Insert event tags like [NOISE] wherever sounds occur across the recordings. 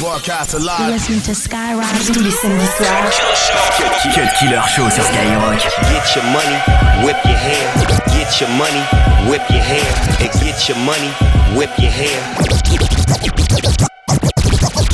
Broadcast live. Listen to Skyrock tous les samedis soirs. Cut Killer Show sur Skyrock. Get your money, whip your hair. Get your money, whip your hair. Get your money, whip your hair.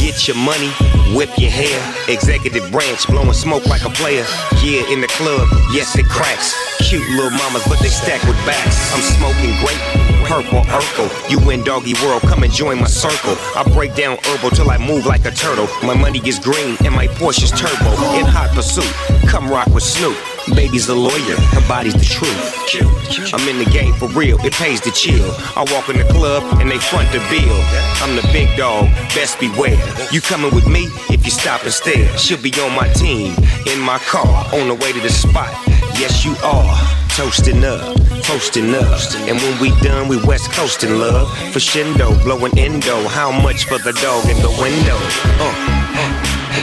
Get your money, whip your hair. Executive branch, blowing smoke like a player. Yeah, in the club, yes, it cracks. Cute little mamas, but they stack with backs. I'm smoking grape purple Urkel. You in doggy world, come and join my circle. I break down herbal till I move like a turtle. My money is green and my Porsche's turbo. In hot pursuit, come rock with Snoop. Baby's a lawyer, her body's the truth. I'm in the game for real, it pays to chill. I walk in the club and they front the bill. I'm the big dog, best beware. You coming with me if you stop and stare. She'll be on my team, in my car, on the way to the spot. Yes, you are toasting up, toasting up. And when we done, we west coasting love. For Shindo, blowing endo. How much for the dog in the window? Uh,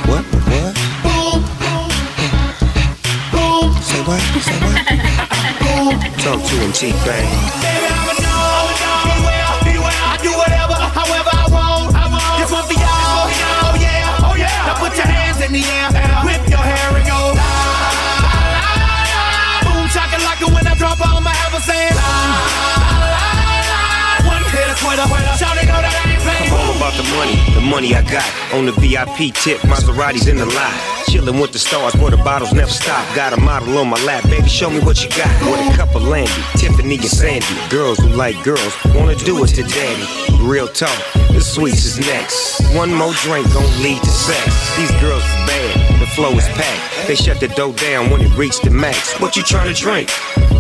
what? What? Say what? Talk to him, T-Pain. Baby, I'm a dog, dog. I do whatever, however I want. I want. This for y'all. Oh yeah, oh yeah. Now put your hands in the air. Whip your hair and go. Boom, shocking like when I drop all my ever saying. One hit a quitter. Shout it, know that I ain't playing. I'm all about the money, the money I got. On the VIP tip, Maserati's in the lot. Chillin' with the stars where the bottles never stop. Got a model on my lap, baby, show me what you got. With a cup of Landy, Tiffany and Sandy. Girls who like girls wanna do it to daddy. Real talk, the sweets is next. One more drink gon' lead to sex. These girls is bad, the flow is packed. They shut the dough down when it reached the max. What you trying to drink?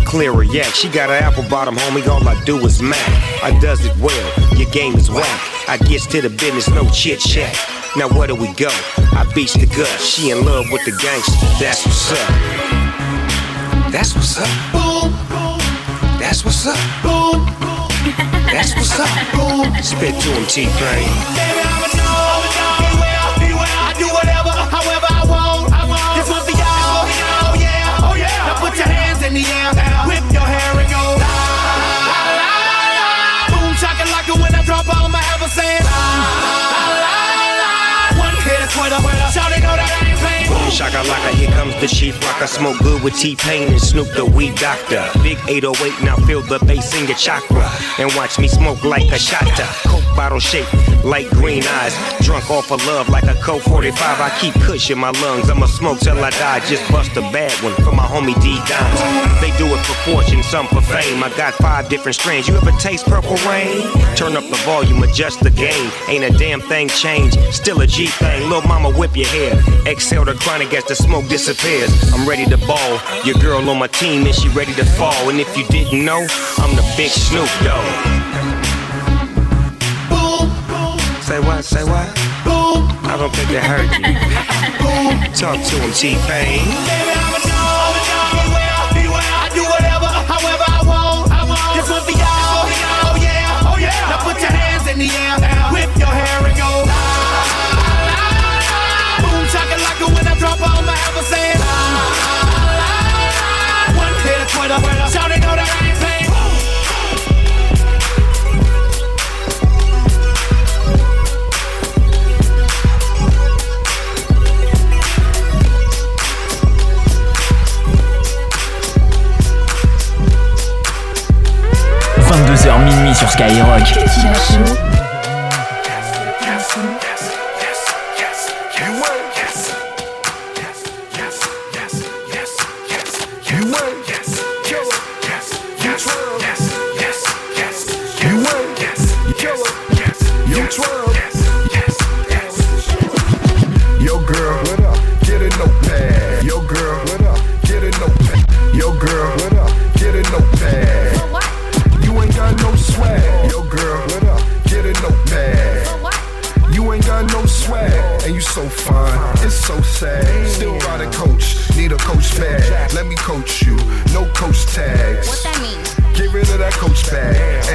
clearer yak. She got an apple bottom, homie. All I do is mac. I does it well. Your game is whack. I gets to the business, no chit chat. Now where do we go? I beats the gut. She in love with the gangster. That's what's up. That's what's up. Boom. That's what's up. Boom. That's what's up. Boom. Spit to him, T-Pain. Boom, shaka laka, here comes the chief rock. I smoke good with T-Pain and Snoop the weed doctor. Big 808, now feel the bass in your chakra. And watch me smoke like a shotta. Coke bottle shape, light green eyes. Drunk off of love like a Coke 45. I keep kush in my lungs. I'ma smoke till I die. Just bust a bad one for my homie D Dimes. They do it for fortune, some for fame. I got five different strains. You ever taste purple rain? Turn up the volume, adjust the gain. Ain't a damn thing changed. Still a G thing. Little mama whip your hair. Exhale the chronic as the smoke disappears. I'm ready to ball. Your girl on my team and she ready to fall. And if you didn't know, I'm the big Snoop Dogg. Say what? Say what? Boom. I don't think they heard you. Boom. [LAUGHS] Talk to him, T-Pain. shoot. Still ride a coach, need a coach bag. Let me coach you, no coach tags. What that mean? Get rid of that coach bag.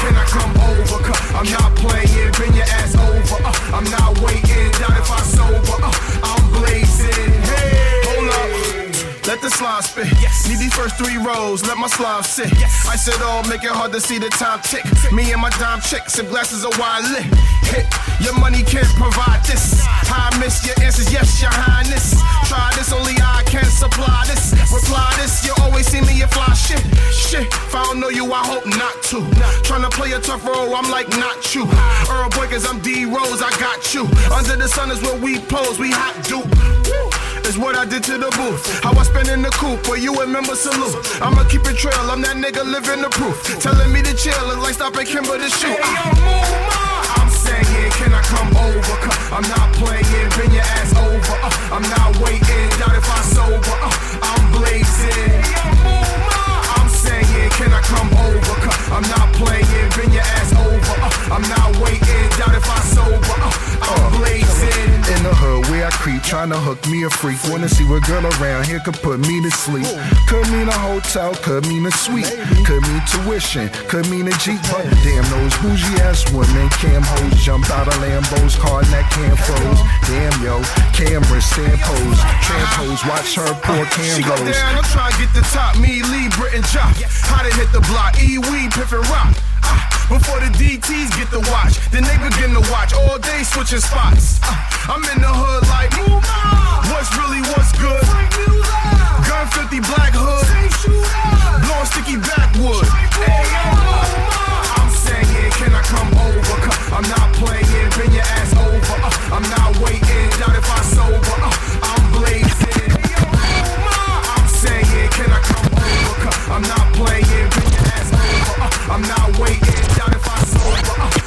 can I come over? i I'm not playing, bring your ass over. Uh, I'm not waiting, doubt if I sober. Uh, I'm blazing. Hey, hold up. Let the slide spit. Yes. Need these first three rows, let my slide sit. Yes. I said all, make it hard to see the time tick. Me and my dime chicks and glasses of wine lit. Hit, your money can't provide this. I miss your answers, yes, your highness. Tryna play a tough role, I'm like, not you. Earl Boy, cause I'm D Rose, I got you. Under the sun is where we pose, we hot dupe. Is what I did to the booth. How I spend in the coop, where you remember salute. I'ma keep it trail, I'm that nigga living the proof. Telling me to chill, it's like stopping Kimber to shoot. Hey, yo, I'm saying, can I come over? I'm not playing, bring your ass over. Uh, I'm not waiting, doubt if I sober. Uh, I'm blazing. I'm not waiting, doubt if I sober. Uh, I'm blazing. In the hood where I creep, trying to hook me a freak. Wanna see what girl around here could put me to sleep. Could mean a hotel, could mean a suite. Could mean tuition, could mean a Jeep. But damn, those bougie ass women, cam hoes, jump out of Lambos, car and that cam froze. Damn, yo, cameras, stand pose. Trampos, watch her pour cam She go goes. down, I'm trying to get the top. Me, Lee, Brit, and Jock. How they hit the block? E, Weed, Piff, and Rock. Before the DTs get the watch, then they begin to watch all day switching spots. Ah, I'm in the hood like, what's really what's good? Gun 50 black hood, blowing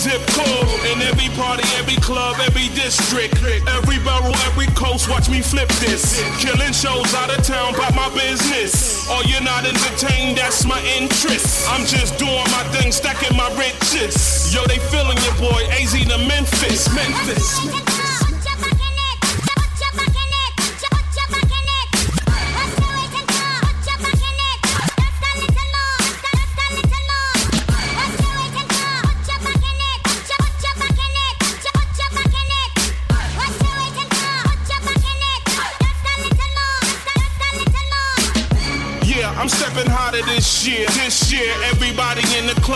Zip code. In every party, every club, every district. Every borough, every coast, watch me flip this. Killing shows out of town, about my business. Oh, you're not entertained, that's my interest. I'm just doing my thing, stacking my riches. Yo, they feeling your boy, AZ to Memphis. Memphis.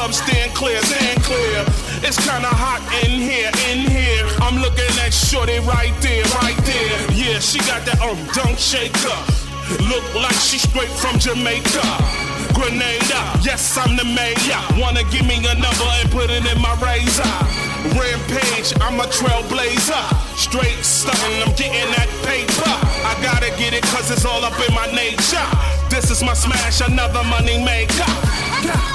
Club stand clear, stand clear. It's kinda hot in here, in here. I'm looking at Shorty right there, right there. Yeah, she got that um dunk shaker. Look like she straight from Jamaica. Grenada, yes, I'm the mayor. Wanna give me a number and put it in my razor. Rampage, I'm a trailblazer. Straight stunting, I'm getting that paper. I gotta get it cause it's all up in my nature. This is my smash, another money maker.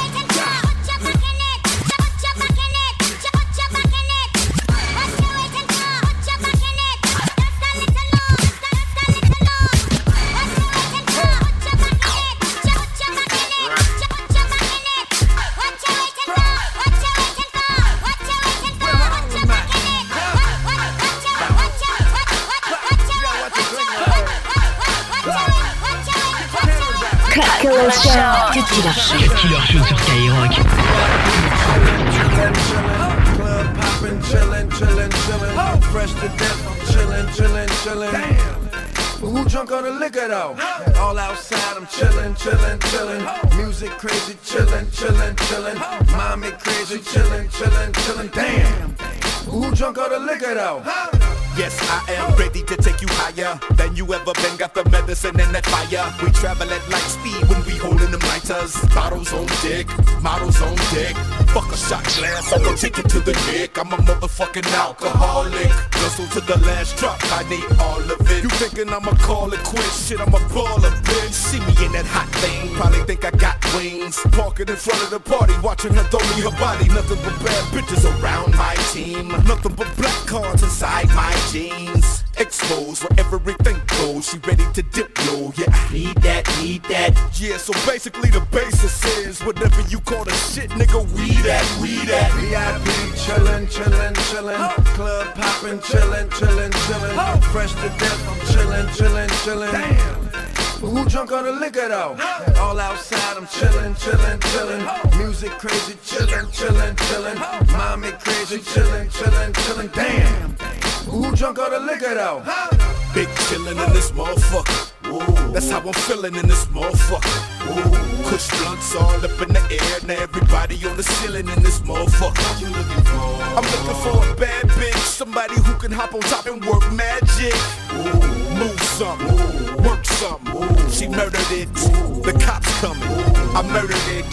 Medicine and that fire. We travel at light speed when we holding them lighters. Bottles on dick, models on dick. Fuck a shot glass, I'm gonna take it to the dick. I'm a motherfucking alcoholic. Guzzle to the last drop, I need all of it. You thinking I'ma call it quits? Shit, I'm a baller, bitch. See me in that hot thing, probably think I got wings. Parking in front of the party, watching her throw me her body. Nothing but bad bitches around my team. Nothing but black cards inside my jeans. Exposed where everything goes. She ready to dip low. Yeah, need that, need that. Yeah, so basically the basis is whatever you call the shit, nigga, we that, we that. VIP chillin', chillin', chillin'. Club poppin', chillin', chillin', chillin'. Fresh to death, I'm chillin', chillin', chillin'. Damn. But who drunk on the liquor though? All outside, I'm chillin', chillin', chillin'. Music crazy, chillin', chillin', chillin'. Mommy crazy, chillin', chillin', chillin'. Drunk on the liquor though? Big chillin' in this motherfucker. Ooh, that's how I'm feeling in this motherfucker. Kush blunts all up in the air. Now everybody on the ceiling in this motherfucker. Looking for? I'm looking for a bad bitch. Somebody who can hop on top and work magic. Ooh, work something. She murdered it. The cops coming. I murdered it.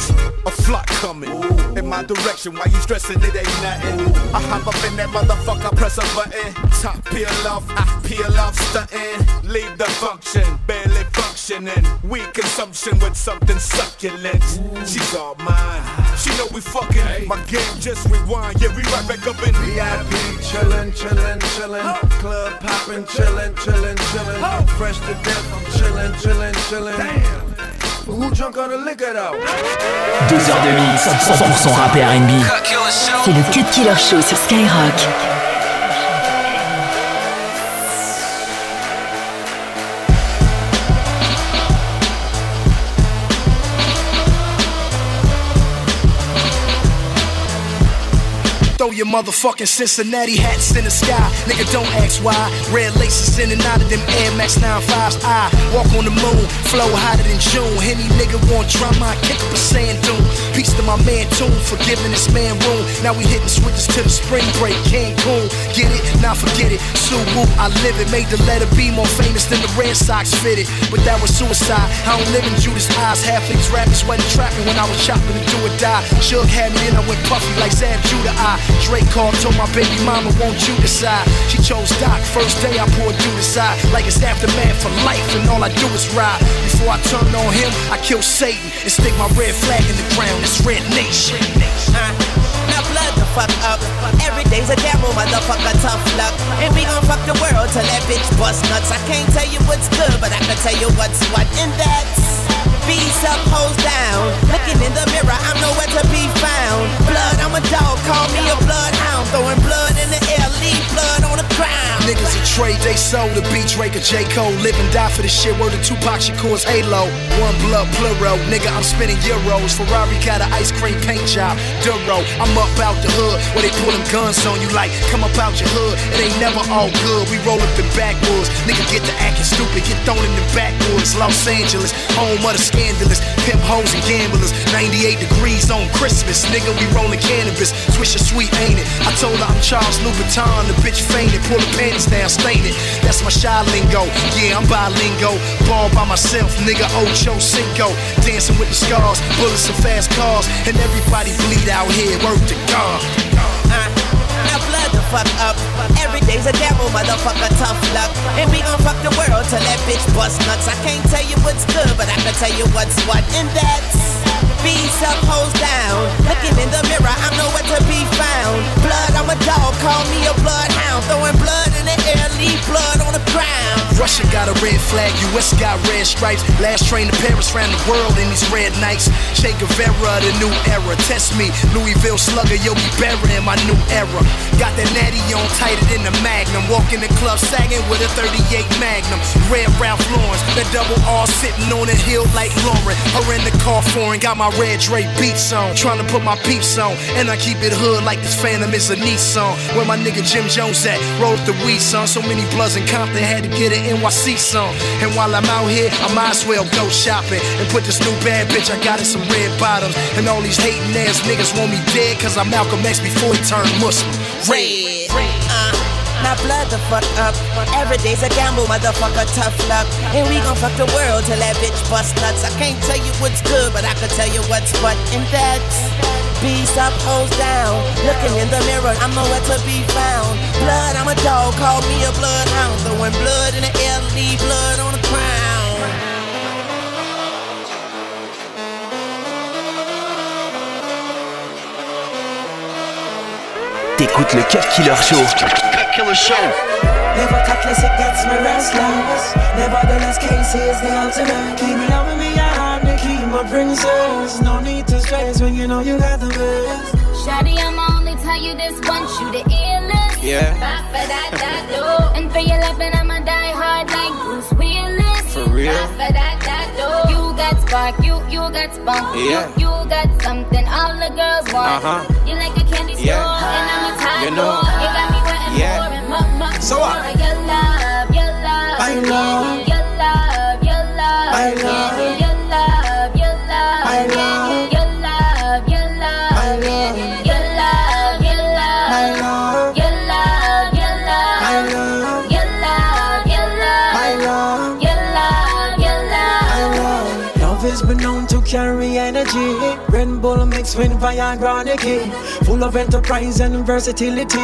A flock coming in my direction. Why you stressing? It ain't nothing. I hop up in that motherfucker, press a button. Top peel off, I peel off, stunting. Leave the function, barely functioning. Weak consumption with something succulent. She's all mine. She know we fucking. My game just rewind. Yeah, we right back up in VIP chillin', chillin', chillin'. Club poppin', chillin', chillin', chillin'. Fresh to death, I'm chillin', chillin', chillin'. Damn. But who drunk on the liquor though? Deux heures de mix, 100% rap et R&B. C'est le Cut Killer Show sur Skyrock. Your motherfucking Cincinnati hats in the sky. Nigga, don't ask why. Red laces in and out of them Air Max 95s. I walk on the moon, flow hotter than June. Any nigga want drama, I kick up a sand dune. Peace to my man Tune for giving this man room. Now we hitting switches to the spring break. Cancun, get it? Now forget it. Suwu, I live it. Made the letter B more famous than the Red Sox fitted. But that was suicide. I don't live in Judas eyes. Half these rappers wasn't trapping when I was chopping to do or die. Shug had me in, I went puffy like Zab Judah. I Drake called, told my baby mama, won't you decide? She chose Doc. First day I poured you aside. Like it's aftermath for life, and all I do is ride. Before I turn on him, I kill Satan and stick my red flag in the ground. It's Red Nation. Now blood the fuck up. Every day's a devil, motherfucker, tough luck. And we gon' fuck the world till that bitch bust nuts. I can't tell you what's good, but I can tell you what's what. And that's Bees up, hoes down. Looking in the mirror, I'm nowhere to be found. Blood, I'm a dog, call me a bloodhound. Throwing blood in the air, leave blood on the ground. Niggas a trade they sold to beat Drake or J. Cole. Live and die for the shit. Word to Tupac Shakur's Halo. One blood plural. Nigga, I'm spinning euros. Ferrari got an ice cream paint job. Duro. I'm up out the hood where they pull them guns on you like, come up out your hood. It ain't never all good. We roll up the backwoods. Nigga, get the acting stupid. Get thrown in the backwoods. Los Angeles, home of the scandalous. Pimp hoes and gamblers. 98 degrees on Christmas. Nigga, we rolling cannabis. Swisher sweet, ain't it? I told her I'm Charles Louboutin. The bitch fainted. Pull the panties down, stain it. That's my shy lingo. Yeah, I'm bilingo. Ball by myself, nigga. Ocho Cinco. Dancing with the scars. Bullets and fast cars. And everybody bleed out here. Word to God. Uh, now blood fuck up. Every day's a devil, motherfucker, tough luck. And we gon' fuck the world till that bitch bust nuts. I can't tell you what's good, but I can tell you what's what. And that's Bees up, hoes down. Looking in the mirror, I'm nowhere to be found. Blood, I'm a dog, call me a bloodhound. Throwing blood in the air, leave blood on the ground. Russia got a red flag, US got red stripes. Last train to Paris ran the world in these red nights. Che Guevara, the new era. Test me, Louisville slugger, Yogi Berra in my new era. Got that natty on tighter than the Magnum. Walk in the club sagging with a 38 Magnum. Red Ralph Lauren, the double R sitting on a hill like Lauren. Her in the car foreign, got my red Dre beats on. Trying to put my peeps on, and I keep it hood like this Phantom is a Nissan. Where my nigga Jim Jones at? Rolled the weed son. So many bloods in Compton had to get an NYC song. And while I'm out here, I might as well go shopping and put this new bad bitch I got in some red bottoms. And all these hating ass niggas want me dead, cause I'm Malcolm X before he turned Muslim. Red. Now blood the fuck up. Every day's a gamble, motherfucker, tough luck. And we gon' fuck the world till that bitch bust nuts. I can't tell you what's good, but I can tell you what's what, and that's Bees up, hoes down. Looking in the mirror, I'm nowhere to be found. Blood, I'm a dog, call me a bloodhound. Throwing blood in the air, leave blood on the crown. T'écoutes le Cut Killer Show. Cut Killer Show. Never cutlass, it gets me restless. Nevertheless, cases the ultimate. Keep it up with me, I'm the keep my princess. No need to stress when you know you got the best. Shawty, I'ma only tell you this once, you the illest. Yeah. Ba, ba, that, da, do. And for your loving, I'ma die hard like Bruce Willis. For real? Ba, ba, da, da, do. You got spark, you, you got spunk. Yeah. You, you got something all the girls want. Uh-huh. You like a candy store, Yeah. and I'm a tie You know. You got me wanting yeah. So what? I love, your love, Your love, your love, I know. Your love, your love, I know. Your love, your love, I know. Your love, your love, I know. Your love, your love, I know. Your love, your love, I love, love, I been known to carry energy. Red Bull mixed with Viagra, the key. Full of enterprise and versatility.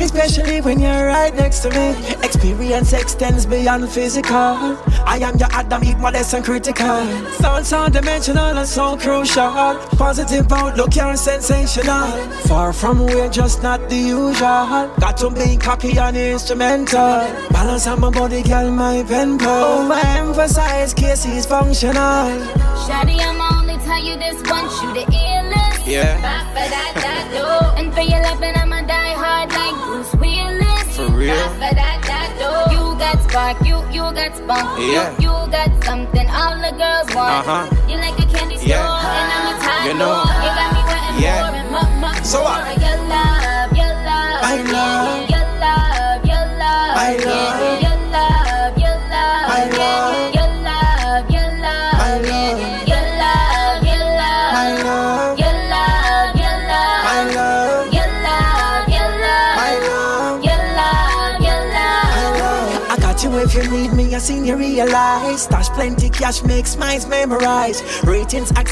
Especially when you're right next to me. Experience extends beyond physical. I am your Adam, Eve, modest and critical. Thoughts are dimensional and so crucial. Positive outlook, you're sensational. Far from we're just not the usual. Got to be cocky and instrumental. Balance on my body, girl, my pen pal. Overemphasize cases functional. Shawty, I'ma only tell you this once, you the illest. Yeah. [LAUGHS] And for your loving, I'ma die hard like Bruce Willis. For real? You got spark, you, you got spunk. Yeah. You, you got something all the girls want. Uh-huh. You like a candy store, Yeah. and I'm a tie You know. You got me wanting Yeah. more and more, more, So what? Your love, your love. I love. Your love, your love. I love. Your your realize. Stash plenty cash, makes minds memorize. Ratings I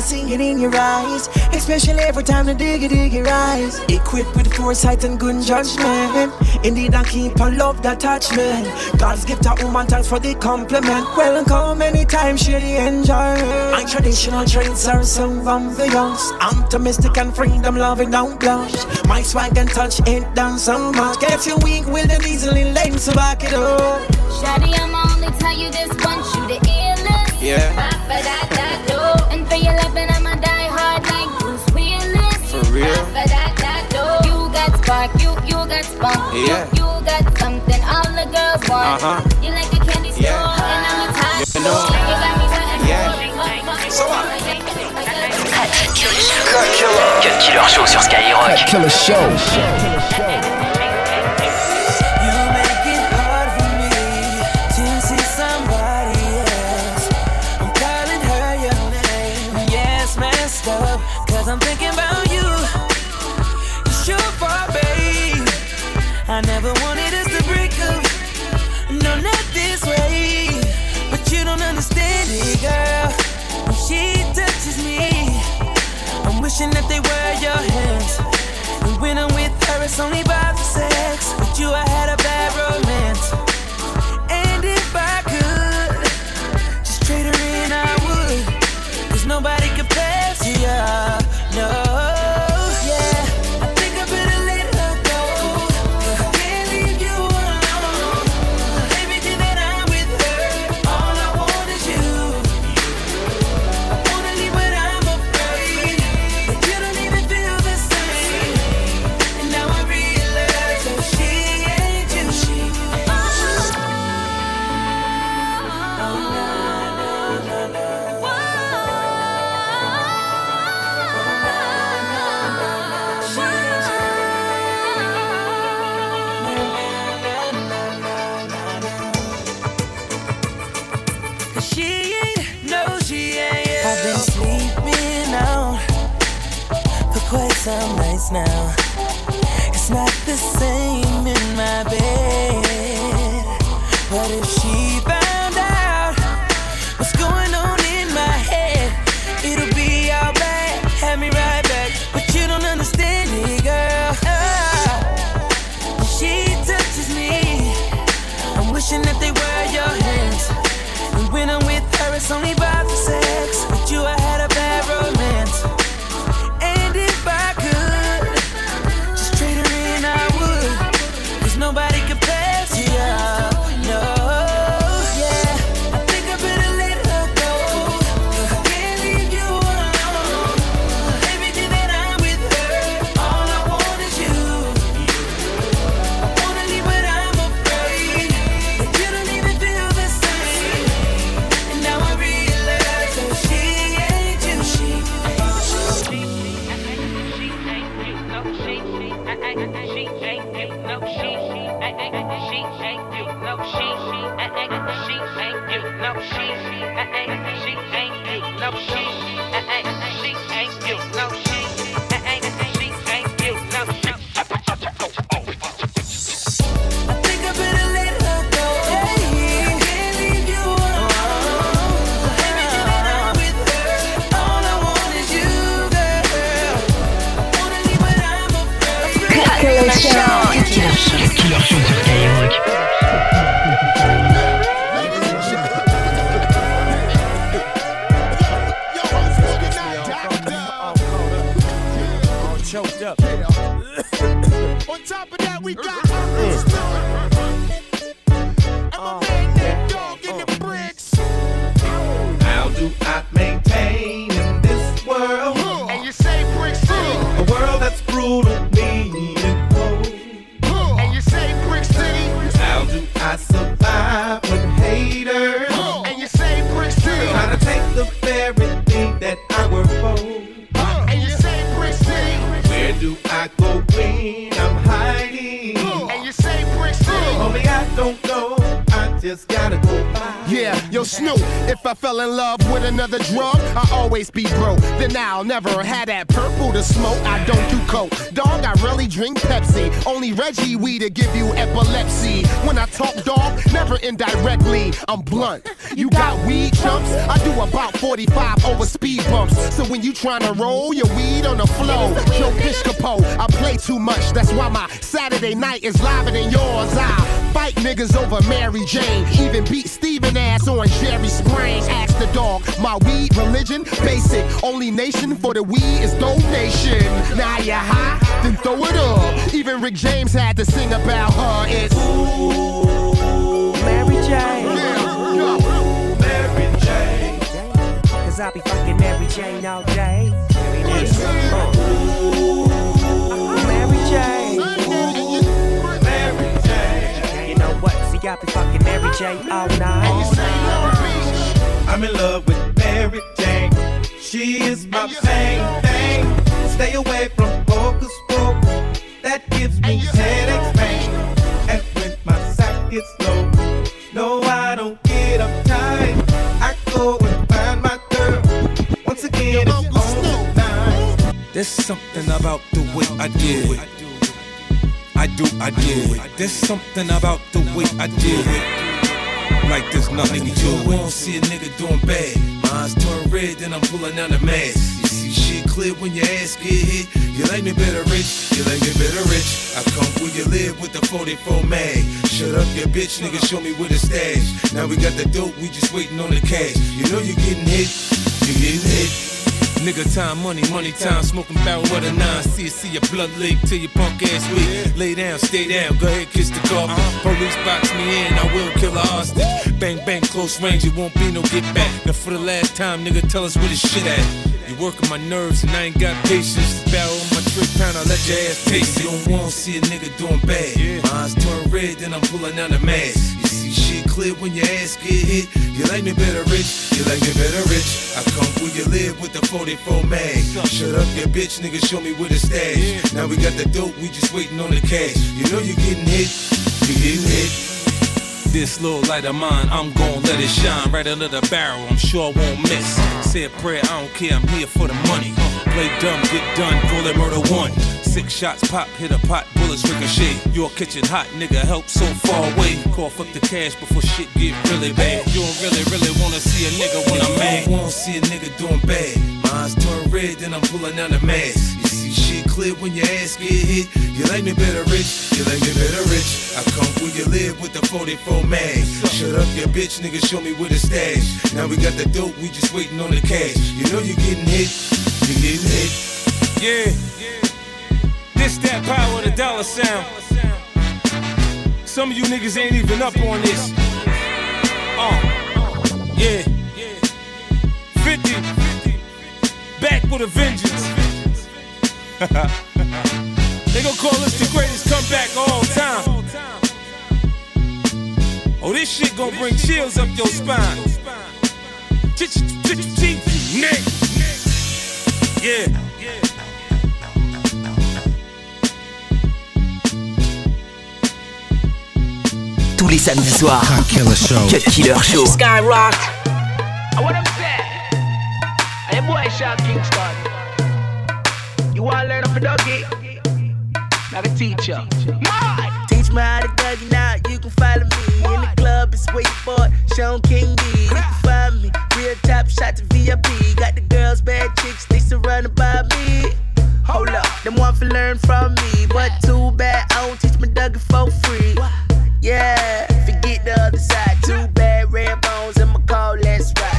see it in your eyes. Especially every time the diggy diggy rise. Equipped with foresight and good judgment. Indeed, I keep on love the attachment. God's gift a woman, thanks for the compliment. Welcome anytime, the enjoyment. My traditional traits are some ambiance. I'm optimistic and freedom loving, don't blush. My swag and touch ain't done so much. Get you weak, will then easily lame, so back it up. Shawty, I'ma only tell you this once, you the illest. Yeah. Ba, ba, da, da, do. And for your loving, I'ma die hard like Bruce Willis. For real? Ba, ba, da, da, do. You got spark, you, you got spunk. Yeah. You, you got something all the girls want. Uh-huh. You like a candy store, Yeah. and I'm a tie You know. You got me wanting Yeah. more and more, more, So. Cut Killer Show sur Skyrock. Cut Killer Show. It's only about Snoop, if I fell in love with another drug, I always be broke. Then I'll never have that purple to smoke. I don't do coke. Dog, I really drink Pepsi. Only Reggie weed to give you epilepsy. When I talk dog, never indirectly. I'm blunt. [LAUGHS] You got weed chumps? I do about 45 over speed bumps. So when you tryna roll your weed on the floor, Joe Piscopo, I play too much. That's why my Saturday night is liver than yours. I fight niggas over Mary Jane. Even beat Steven ass on Jerry Spring. Ask the dog, my weed religion, basic. Only nation for the weed is donation. Now you high, then throw it up. Even Rick James had to sing about her. It's Mary Jane. Mary Jane. Cause I be fucking Mary Jane all day. Here it is. Uh. Mary Jane. Mary Jane. You know what? See, I be fucking Mary Jane all night. I'm in love with Mary Jane. She is my main thing. Stay away from focus, focus. That gives me headaches, man. And when my sack gets low, no, I don't get uptight. I go and find my girl. Once again, it's on tonight. There's something about the way I do it. I do, I do it. There's something about the way I do it. Like there's nothing to do. We don't see a nigga doing bad. Mine's turn red, then I'm pulling out the mask. You see shit clear when your ass get hit. You like me better rich, you like me better rich. I come where you live with the 44 mag. Shut up, your bitch, nigga, show me where the stash. Now we got the dope, we just waiting on the cash. You know you getting hit, you getting hit. Nigga, time, money, money, time, smoking barrel with a nine. See, see your blood leak till your punk ass weak. Lay down, stay down, go ahead, kiss the coffin. Uh-huh. Police box me in, I will kill a hostage. Bang, bang, close range, it won't be no get back. Now for the last time, nigga, tell us where the shit at. You working my nerves and I ain't got patience. Barrel on my trick pound, I let your ass taste it. You don't wanna see a nigga doing bad. Mine's turn red, then I'm pulling down the mask. Clear when your ass get hit. You like me better rich, you like me better rich. I come where you live with the 44 mag. Shut up, your bitch, nigga, show me where the stash. Now we got the dope, we just waiting on the cash. You know you getting hit, you getting hit. This little light of mine, I'm gon' let it shine right under the barrel. I'm sure I won't miss. Say a prayer, I don't care, I'm here for the money. Play dumb, get done, call it murder one. Six shots pop, hit a pot, bullets ricochet. Your kitchen hot, nigga, help so far away. Call fuck the cash before shit get really bad. You don't really, really wanna see a nigga when I'm mad. Won't see a nigga doing bad. Mine's turn red, then I'm pulling down the mask. You see shit clear when your ass get hit. You like me better rich, you like me better rich. I come where you live with the 44 mag. Shut up, your bitch, nigga, show me where the stash. Now we got the dope, we just waiting on the cash. You know you getting hit, you getting hit. Yeah, this that power the dollar sound. Some of you niggas ain't even up on this. Uh, yeah. 50, back with a vengeance. they gon' call us the greatest comeback of all time. Oh, this shit gon' bring chills up your spine. Neck. Yeah. Tous les samedis soirs. Killer Show. Cut Killer Show. Skyrock. I what I'm saying. Hey boy, Sean Kingston. You wanna learn up a doggy? Now the teacher. Teach me how to Dougie now. You can follow me in the club. It's wait for it. Sean King D. You can find me. Real top shot to VIP. Got the girls, bad chicks. They surrounded by me. Hold up, them want to learn from me. But too bad I don't teach my Dougie for free. Yeah, forget the other side. Too bad red bones in my call. Let's ride.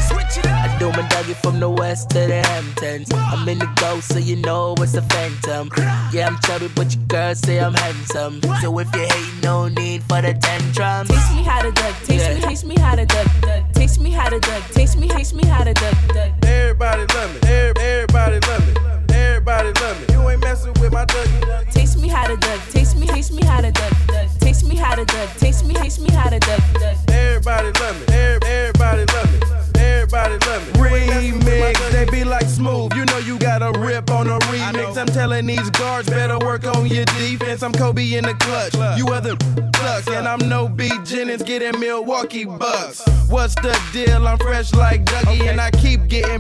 I do my Dougie from the west to the Hamptons. I'm in the ghost, so you know it's a phantom. Yeah, I'm chubby, but your girls say I'm handsome. So if you hate, no need for the tantrums. Taste me how to duck, taste me, taste me how to duck, duck. Taste me how to duck, taste me, taste me how to duck, duck. Everybody love me. Every- Everybody love me. Everybody love me. You ain't messing with my Dougie. Taste me how to duck, taste me, taste me how to duck, duck. Taste me how to duck, taste me, taste me how to duck, duck. Everybody love me. Every- Everybody love me. Everybody love me. Remix, they be like smooth. You know you got a rip on a remix. I'm telling these guards better work on your defense. I'm Kobe in the clutch. You other sucks, and I'm no B Jennings getting Milwaukee Bucks. What's the deal? I'm fresh like Dougie, and I keep getting.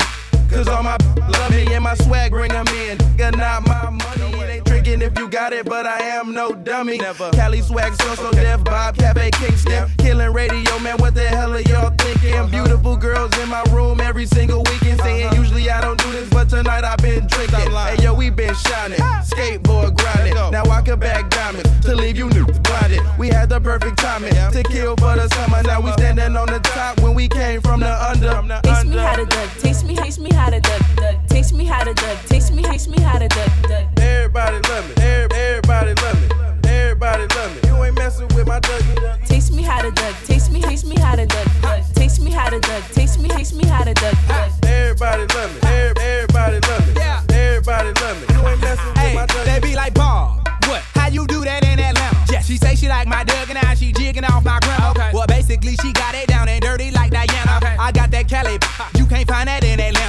Cause all my love me and my swag bring 'em in. Got not my money, it ain't tricking if you got it, but I am no dummy. Never. Cali swag, so so deaf, Bob, Cafe Kingston. Killing radio, man, what the hell are y'all thinking? Beautiful girls in my room every single weekend saying usually I don't do this, but tonight I've been drinking. Hey yo, we been shining, skateboard grinding. Now I can back diamonds to leave you new blinded. We had the perfect timing to kill for the summer. Now we standing on the top when we came from the under. Taste me how to duck, taste me, taste me how to duck, duck. Taste me how to duck, taste me, taste me how to duck, duck. Everybody love me. Every- Everybody love me. Everybody love me. You ain't messing with my Dougie. Taste me how to duck, taste me, taste me how to duck, duck. Taste me how to duck, taste me, taste me how to duck, duck. Everybody love me. Every- Everybody love me. Everybody love me. You ain't messing with Hey, my Dougie. they be like, Bob, what? How you do that in Atlanta? Yeah. She say she like my Doug and now she jigging off my grandma. Okay. Well, basically, she got it down and dirty like Diana. Okay. I got that Cali, you can't find that in Atlanta.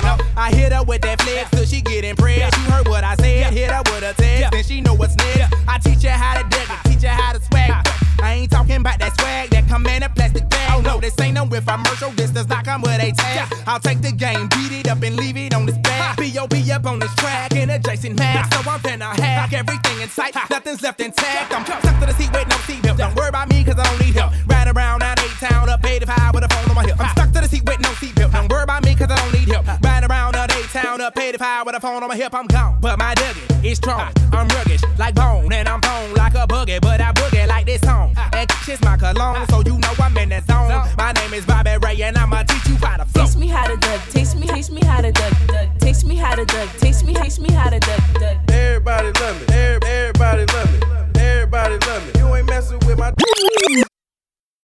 I hit her with that flex till she get impressed. You heard what I said, hit her with a text, then she know what's next. I teach her how to dig it, teach her how to swag. I ain't talking about that swag that come in a plastic bag. Oh no, this ain't no infomercial, this does not come with a tag. I'll take the game, beat it up and leave it on this bag. B.O.B. up on this track in a Jason Max. So I'm finna hack everything in sight, nothing's left intact. I'm 85 with a phone on my hip, I'm gone. But my Dougie is strong. I'm rugged like bone, and I'm bone like a boogie, but I boogie like this song. And shit's my cologne, so you know I'm in that zone. My name is Bobby Ray, and I'ma teach you how to flow. Teach me how to duck, taste me, teach me how to duck, taste me how to duck, taste me, teach me how to duck. Everybody love me, everybody love me, everybody love me. You ain't messing with my.